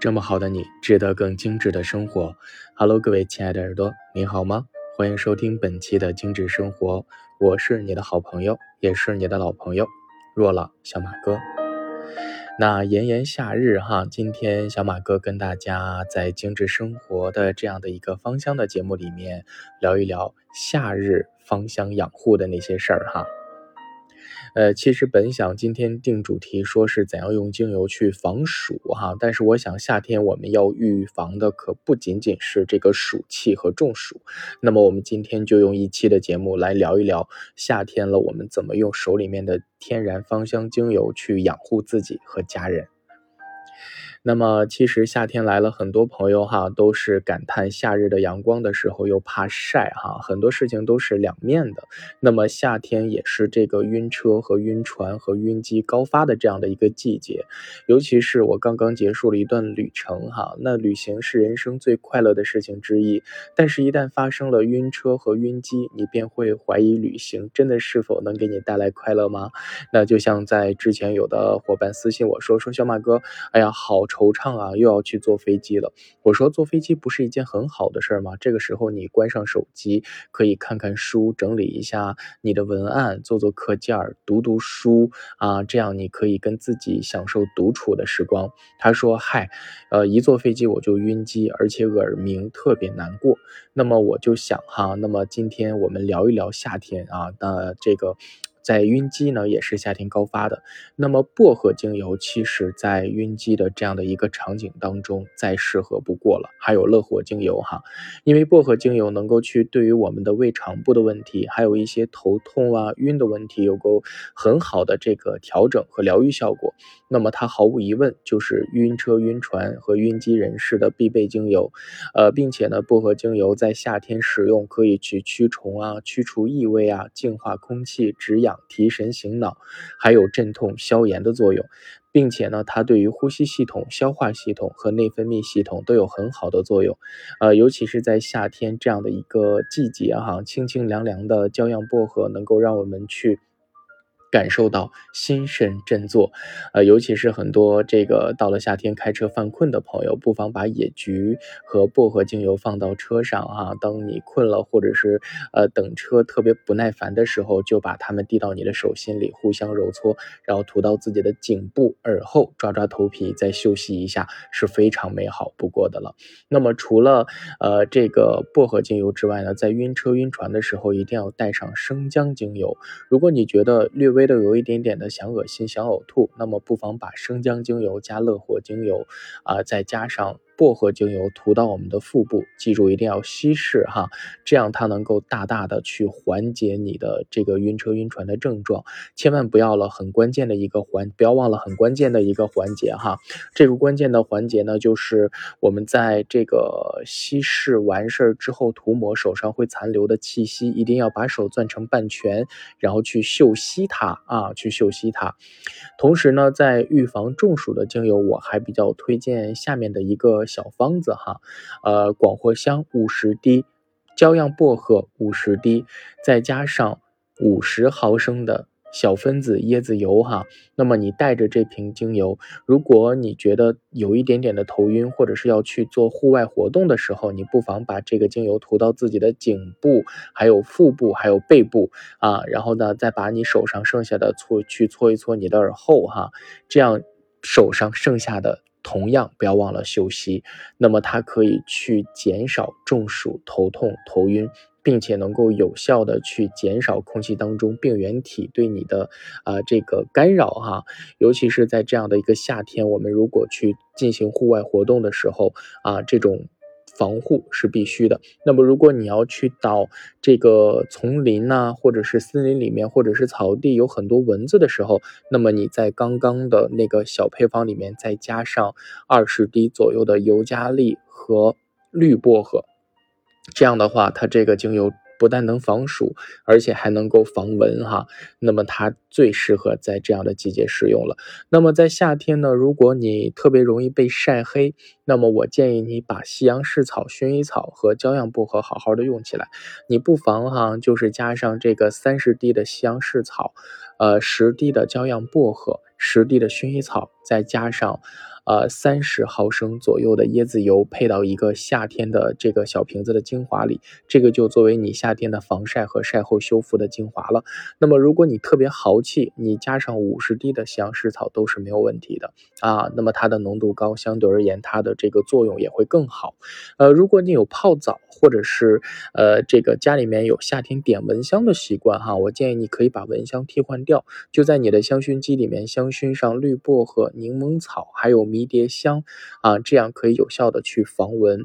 这么好的你，值得更精致的生活。Hello，各位亲爱的耳朵，你好吗？欢迎收听本期的精致生活，我是你的好朋友，也是你的老朋友若朗小马哥。那炎炎夏日哈，今天小马哥跟大家在精致生活的这样的一个芳香的节目里面聊一聊夏日芳香养护的那些事儿哈。呃，其实本想今天定主题说是怎样用精油去防暑哈，但是我想夏天我们要预防的可不仅仅是这个暑气和中暑。那么我们今天就用一期的节目来聊一聊夏天了，我们怎么用手里面的天然芳香精油去养护自己和家人。那么其实夏天来了，很多朋友哈都是感叹夏日的阳光的时候又怕晒哈，很多事情都是两面的。那么夏天也是这个晕车和晕船和晕机高发的这样的一个季节，尤其是我刚刚结束了一段旅程哈，那旅行是人生最快乐的事情之一，但是，一旦发生了晕车和晕机，你便会怀疑旅行真的是否能给你带来快乐吗？那就像在之前有的伙伴私信我说说小马哥，哎呀好。惆怅啊，又要去坐飞机了。我说坐飞机不是一件很好的事儿吗？这个时候你关上手机，可以看看书，整理一下你的文案，做做课件，读读书啊，这样你可以跟自己享受独处的时光。他说：“嗨，呃，一坐飞机我就晕机，而且耳鸣特别难过。”那么我就想哈，那么今天我们聊一聊夏天啊，那这个。在晕机呢，也是夏天高发的。那么薄荷精油，其实在晕机的这样的一个场景当中，再适合不过了。还有乐活精油哈，因为薄荷精油能够去对于我们的胃肠部的问题，还有一些头痛啊、晕的问题，有个很好的这个调整和疗愈效果。那么它毫无疑问就是晕车、晕船和晕机人士的必备精油。呃，并且呢，薄荷精油在夏天使用可以去驱虫啊、驱除异味啊、净化空气、止痒。提神醒脑，还有镇痛消炎的作用，并且呢，它对于呼吸系统、消化系统和内分泌系统都有很好的作用。呃，尤其是在夏天这样的一个季节哈，清清凉凉的骄阳薄荷能够让我们去。感受到心神振作，呃，尤其是很多这个到了夏天开车犯困的朋友，不妨把野菊和薄荷精油放到车上啊。当你困了，或者是呃等车特别不耐烦的时候，就把它们滴到你的手心里，互相揉搓，然后涂到自己的颈部、耳后，抓抓头皮，再休息一下，是非常美好不过的了。那么除了呃这个薄荷精油之外呢，在晕车晕船的时候，一定要带上生姜精油。如果你觉得略微微的有一点点的想恶心、想呕吐，那么不妨把生姜精油加乐活精油，啊，再加上。薄荷精油涂到我们的腹部，记住一定要稀释哈，这样它能够大大的去缓解你的这个晕车晕船的症状。千万不要了，很关键的一个环，不要忘了很关键的一个环节哈。这个关键的环节呢，就是我们在这个稀释完事儿之后涂抹手上会残留的气息，一定要把手攥成半拳，然后去嗅吸它啊，去嗅吸它。同时呢，在预防中暑的精油，我还比较推荐下面的一个。小方子哈，呃，广藿香五十滴，骄阳薄荷五十滴，再加上五十毫升的小分子椰子油哈。那么你带着这瓶精油，如果你觉得有一点点的头晕，或者是要去做户外活动的时候，你不妨把这个精油涂到自己的颈部、还有腹部、还有背部啊，然后呢，再把你手上剩下的搓去搓一搓你的耳后哈，这样手上剩下的。同样不要忘了休息，那么它可以去减少中暑、头痛、头晕，并且能够有效的去减少空气当中病原体对你的啊这个干扰哈，尤其是在这样的一个夏天，我们如果去进行户外活动的时候啊，这种。防护是必须的。那么，如果你要去到这个丛林呐，或者是森林里面，或者是草地，有很多蚊子的时候，那么你在刚刚的那个小配方里面再加上二十滴左右的尤加利和绿薄荷，这样的话，它这个精油。不但能防暑，而且还能够防蚊哈。那么它最适合在这样的季节使用了。那么在夏天呢，如果你特别容易被晒黑，那么我建议你把西洋蓍草、薰衣草和骄阳薄荷好好的用起来。你不妨哈，就是加上这个三十滴的西洋蓍草，呃，十滴的骄阳薄荷，十滴的薰衣草，再加上。呃三十毫升左右的椰子油，配到一个夏天的这个小瓶子的精华里，这个就作为你夏天的防晒和晒后修复的精华了。那么如果你特别豪气，你加上五十滴的西洋蓍草都是没有问题的啊。那么它的浓度高，相对而言它的这个作用也会更好。呃，如果你有泡澡或者是呃这个家里面有夏天点蚊香的习惯哈，我建议你可以把蚊香替换掉，就在你的香薰机里面香薰上绿薄荷、柠檬草还有迷迷迭香啊，这样可以有效的去防蚊。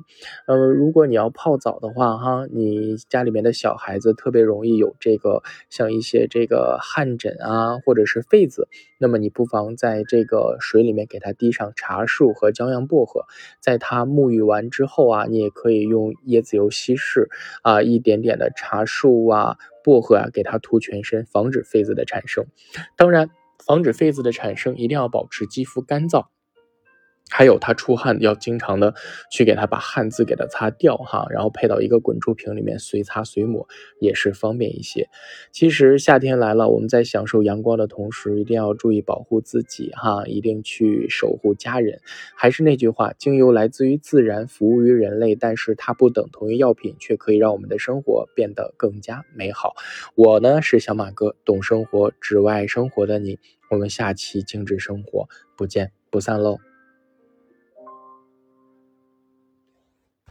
呃，如果你要泡澡的话哈，你家里面的小孩子特别容易有这个像一些这个汗疹啊或者是痱子，那么你不妨在这个水里面给他滴上茶树和骄阳薄荷，在他沐浴完之后啊，你也可以用椰子油稀释啊一点点的茶树啊。薄荷啊，给它涂全身，防止痱子的产生。当然，防止痱子的产生，一定要保持肌肤干燥。还有他出汗要经常的去给他把汗渍给他擦掉哈，然后配到一个滚珠瓶里面随擦随抹也是方便一些。其实夏天来了，我们在享受阳光的同时，一定要注意保护自己哈，一定去守护家人。还是那句话，精油来自于自然，服务于人类，但是它不等同于药品，却可以让我们的生活变得更加美好。我呢是小马哥，懂生活，只为爱生活的你。我们下期精致生活不见不散喽。